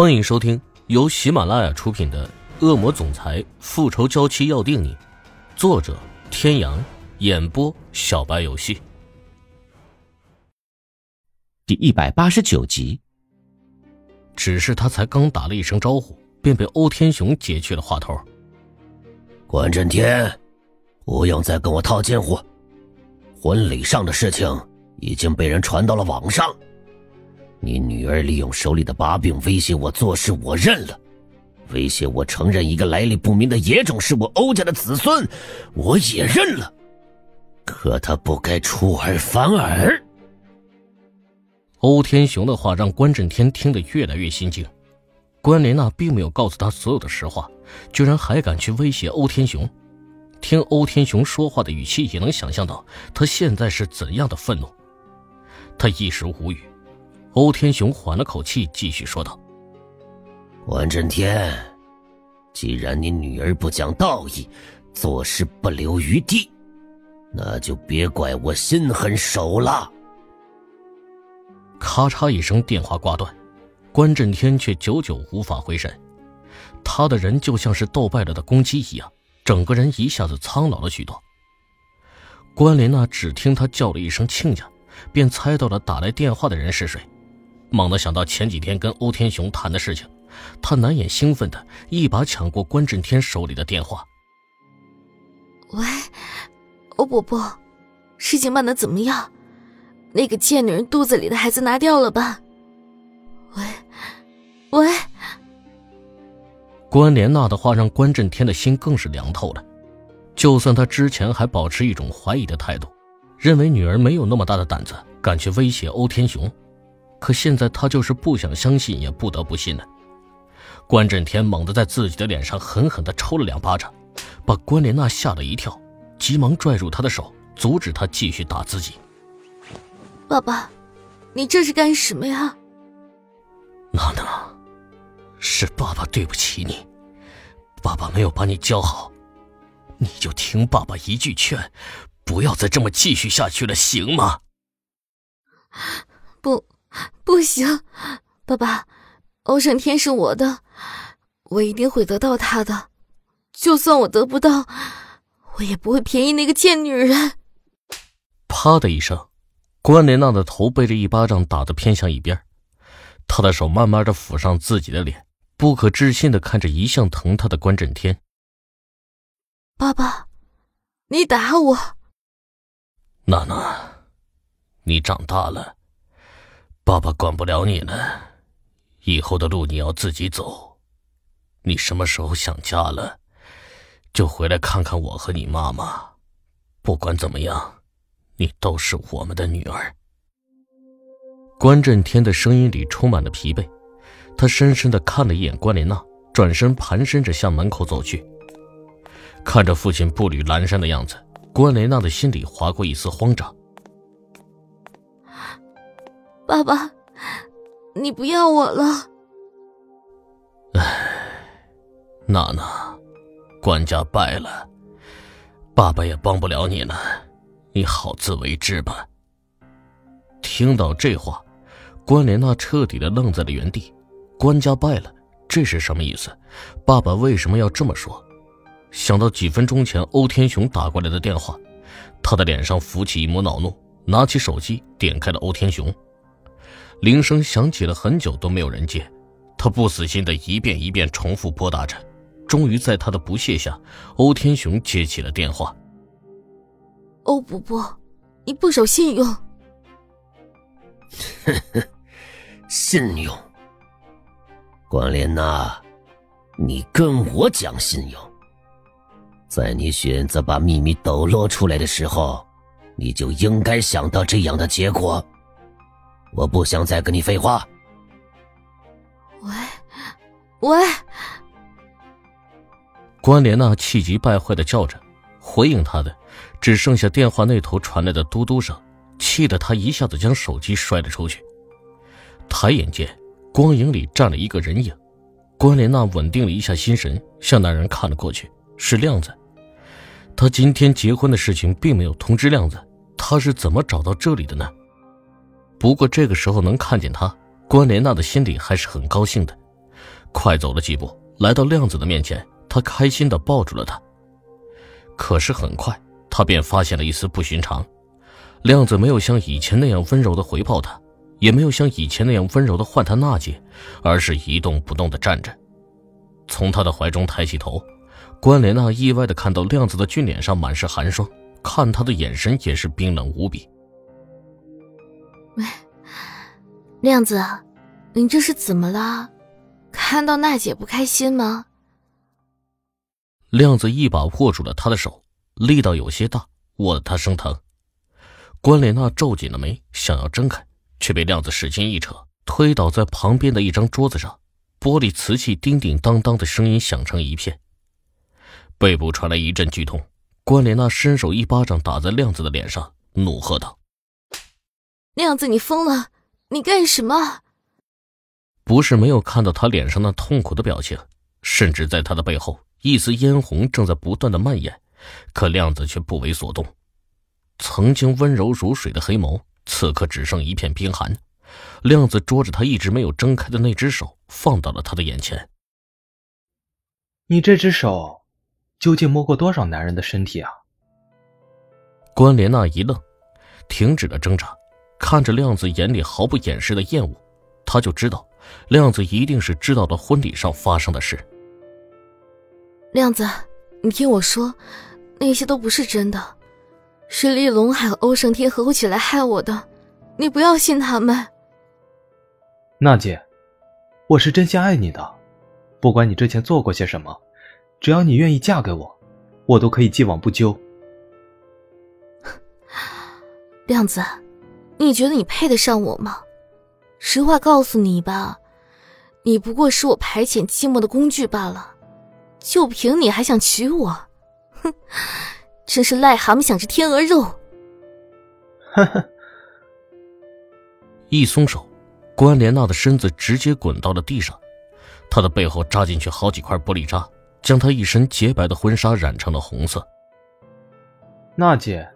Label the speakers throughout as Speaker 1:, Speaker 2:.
Speaker 1: 欢迎收听由喜马拉雅出品的《恶魔总裁复仇娇妻要定你》，作者：天阳，演播：小白游戏。
Speaker 2: 第一百八十九集。
Speaker 1: 只是他才刚打了一声招呼，便被欧天雄截去了话头。
Speaker 3: 关震天，不用再跟我套近乎。婚礼上的事情已经被人传到了网上。你女儿利用手里的把柄威胁我做事，我认了；威胁我承认一个来历不明的野种是我欧家的子孙，我也认了。可他不该出尔反尔。
Speaker 1: 欧天雄的话让关震天听得越来越心惊。关莲娜并没有告诉他所有的实话，居然还敢去威胁欧天雄。听欧天雄说话的语气，也能想象到他现在是怎样的愤怒。他一时无语。欧天雄缓了口气，继续说道：“
Speaker 3: 关震天，既然你女儿不讲道义，做事不留余地，那就别怪我心狠手辣。”
Speaker 1: 咔嚓一声，电话挂断，关震天却久久无法回神。他的人就像是斗败了的公鸡一样，整个人一下子苍老了许多。关莲娜只听他叫了一声“亲家”，便猜到了打来电话的人是谁。猛地想到前几天跟欧天雄谈的事情，他难掩兴奋的一把抢过关震天手里的电话。
Speaker 4: 喂，欧伯伯，事情办的怎么样？那个贱女人肚子里的孩子拿掉了吧？喂，喂。
Speaker 1: 关莲娜的话让关震天的心更是凉透了。就算他之前还保持一种怀疑的态度，认为女儿没有那么大的胆子敢去威胁欧天雄。可现在他就是不想相信，也不得不信了。关震天猛地在自己的脸上狠狠地抽了两巴掌，把关莲娜吓了一跳，急忙拽住她的手，阻止她继续打自己。
Speaker 4: 爸爸，你这是干什么呀？
Speaker 1: 娜娜，是爸爸对不起你，爸爸没有把你教好，你就听爸爸一句劝，不要再这么继续下去了，行吗？
Speaker 4: 不。不行，爸爸，欧胜天是我的，我一定会得到他的。就算我得不到，我也不会便宜那个贱女人。
Speaker 1: 啪的一声，关莲娜的头被这一巴掌打得偏向一边，她的手慢慢的抚上自己的脸，不可置信的看着一向疼她的关震天。
Speaker 4: 爸爸，你打我。
Speaker 1: 娜娜，你长大了。爸爸管不了你了，以后的路你要自己走。你什么时候想家了，就回来看看我和你妈妈。不管怎么样，你都是我们的女儿。关震天的声音里充满了疲惫，他深深的看了一眼关莲娜，转身盘身着向门口走去。看着父亲步履蹒跚的样子，关莲娜的心里划过一丝慌张。
Speaker 4: 爸爸，你不要我了。
Speaker 1: 唉，娜娜，关家败了，爸爸也帮不了你了，你好自为之吧。听到这话，关莲娜彻底的愣在了原地。关家败了，这是什么意思？爸爸为什么要这么说？想到几分钟前欧天雄打过来的电话，他的脸上浮起一抹恼怒，拿起手机点开了欧天雄。铃声响起了很久都没有人接，他不死心的一遍一遍重复拨打着，终于在他的不屑下，欧天雄接起了电话。
Speaker 4: 欧伯伯，你不守信用。
Speaker 3: 呵呵，信用。关莲娜，你跟我讲信用。在你选择把秘密抖落出来的时候，你就应该想到这样的结果。我不想再跟你废话。
Speaker 4: 喂，喂！
Speaker 1: 关莲娜气急败坏的叫着，回应她的只剩下电话那头传来的嘟嘟声，气得她一下子将手机摔了出去。抬眼间，光影里站了一个人影。关莲娜稳定了一下心神，向那人看了过去，是亮子。他今天结婚的事情并没有通知亮子，他是怎么找到这里的呢？不过这个时候能看见他，关莲娜的心里还是很高兴的。快走了几步，来到亮子的面前，他开心的抱住了他。可是很快，他便发现了一丝不寻常，亮子没有像以前那样温柔的回报他，也没有像以前那样温柔的唤他娜姐，而是一动不动的站着。从他的怀中抬起头，关莲娜意外的看到亮子的俊脸上满是寒霜，看他的眼神也是冰冷无比。
Speaker 4: 喂，亮子，你这是怎么了？看到娜姐不开心吗？
Speaker 1: 亮子一把握住了他的手，力道有些大，握得他生疼。关莲娜皱紧了眉，想要挣开，却被亮子使劲一扯，推倒在旁边的一张桌子上，玻璃瓷器叮叮当当的声音响成一片。背部传来一阵剧痛，关莲娜伸手一巴掌打在亮子的脸上，怒喝道：“
Speaker 4: 亮子，你疯了！你干什么？”
Speaker 1: 不是没有看到他脸上那痛苦的表情，甚至在他的背后，一丝嫣红正在不断的蔓延，可亮子却不为所动。曾经温柔如水的黑眸，此刻只剩一片冰寒。亮子捉着他一直没有睁开的那只手，放到了他的眼前。
Speaker 5: 你这只手，究竟摸过多少男人的身体啊？
Speaker 1: 关莲娜一愣，停止了挣扎，看着亮子眼里毫不掩饰的厌恶，他就知道。亮子一定是知道了婚礼上发生的事。
Speaker 4: 亮子，你听我说，那些都不是真的，是丽龙还有欧胜天合伙起来害我的，你不要信他们。
Speaker 5: 娜姐，我是真心爱你的，不管你之前做过些什么，只要你愿意嫁给我，我都可以既往不咎。
Speaker 4: 亮子，你觉得你配得上我吗？实话告诉你吧，你不过是我排遣寂寞的工具罢了。就凭你还想娶我？哼，真是癞蛤蟆想吃天鹅肉。
Speaker 5: 呵呵。
Speaker 1: 一松手，关莲娜的身子直接滚到了地上，她的背后扎进去好几块玻璃渣，将她一身洁白的婚纱染成了红色。
Speaker 5: 娜姐，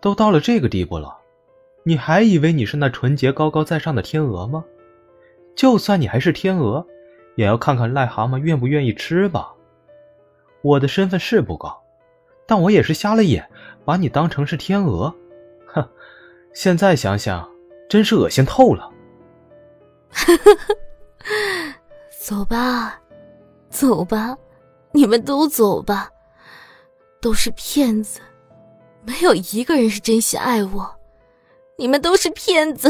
Speaker 5: 都到了这个地步了。你还以为你是那纯洁高高在上的天鹅吗？就算你还是天鹅，也要看看癞蛤蟆愿不愿意吃吧。我的身份是不高，但我也是瞎了眼，把你当成是天鹅。哼，现在想想，真是恶心透了。
Speaker 4: 走吧，走吧，你们都走吧。都是骗子，没有一个人是真心爱我。你们都是骗子！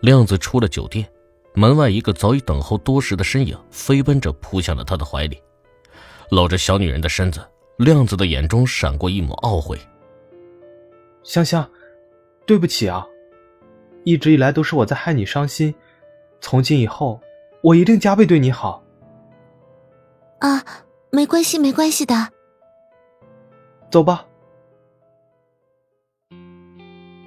Speaker 1: 亮子出了酒店，门外一个早已等候多时的身影飞奔着扑向了他的怀里，搂着小女人的身子，亮子的眼中闪过一抹懊悔。
Speaker 5: 香香，对不起啊，一直以来都是我在害你伤心，从今以后我一定加倍对你好。
Speaker 4: 啊，没关系，没关系的。
Speaker 5: 走吧。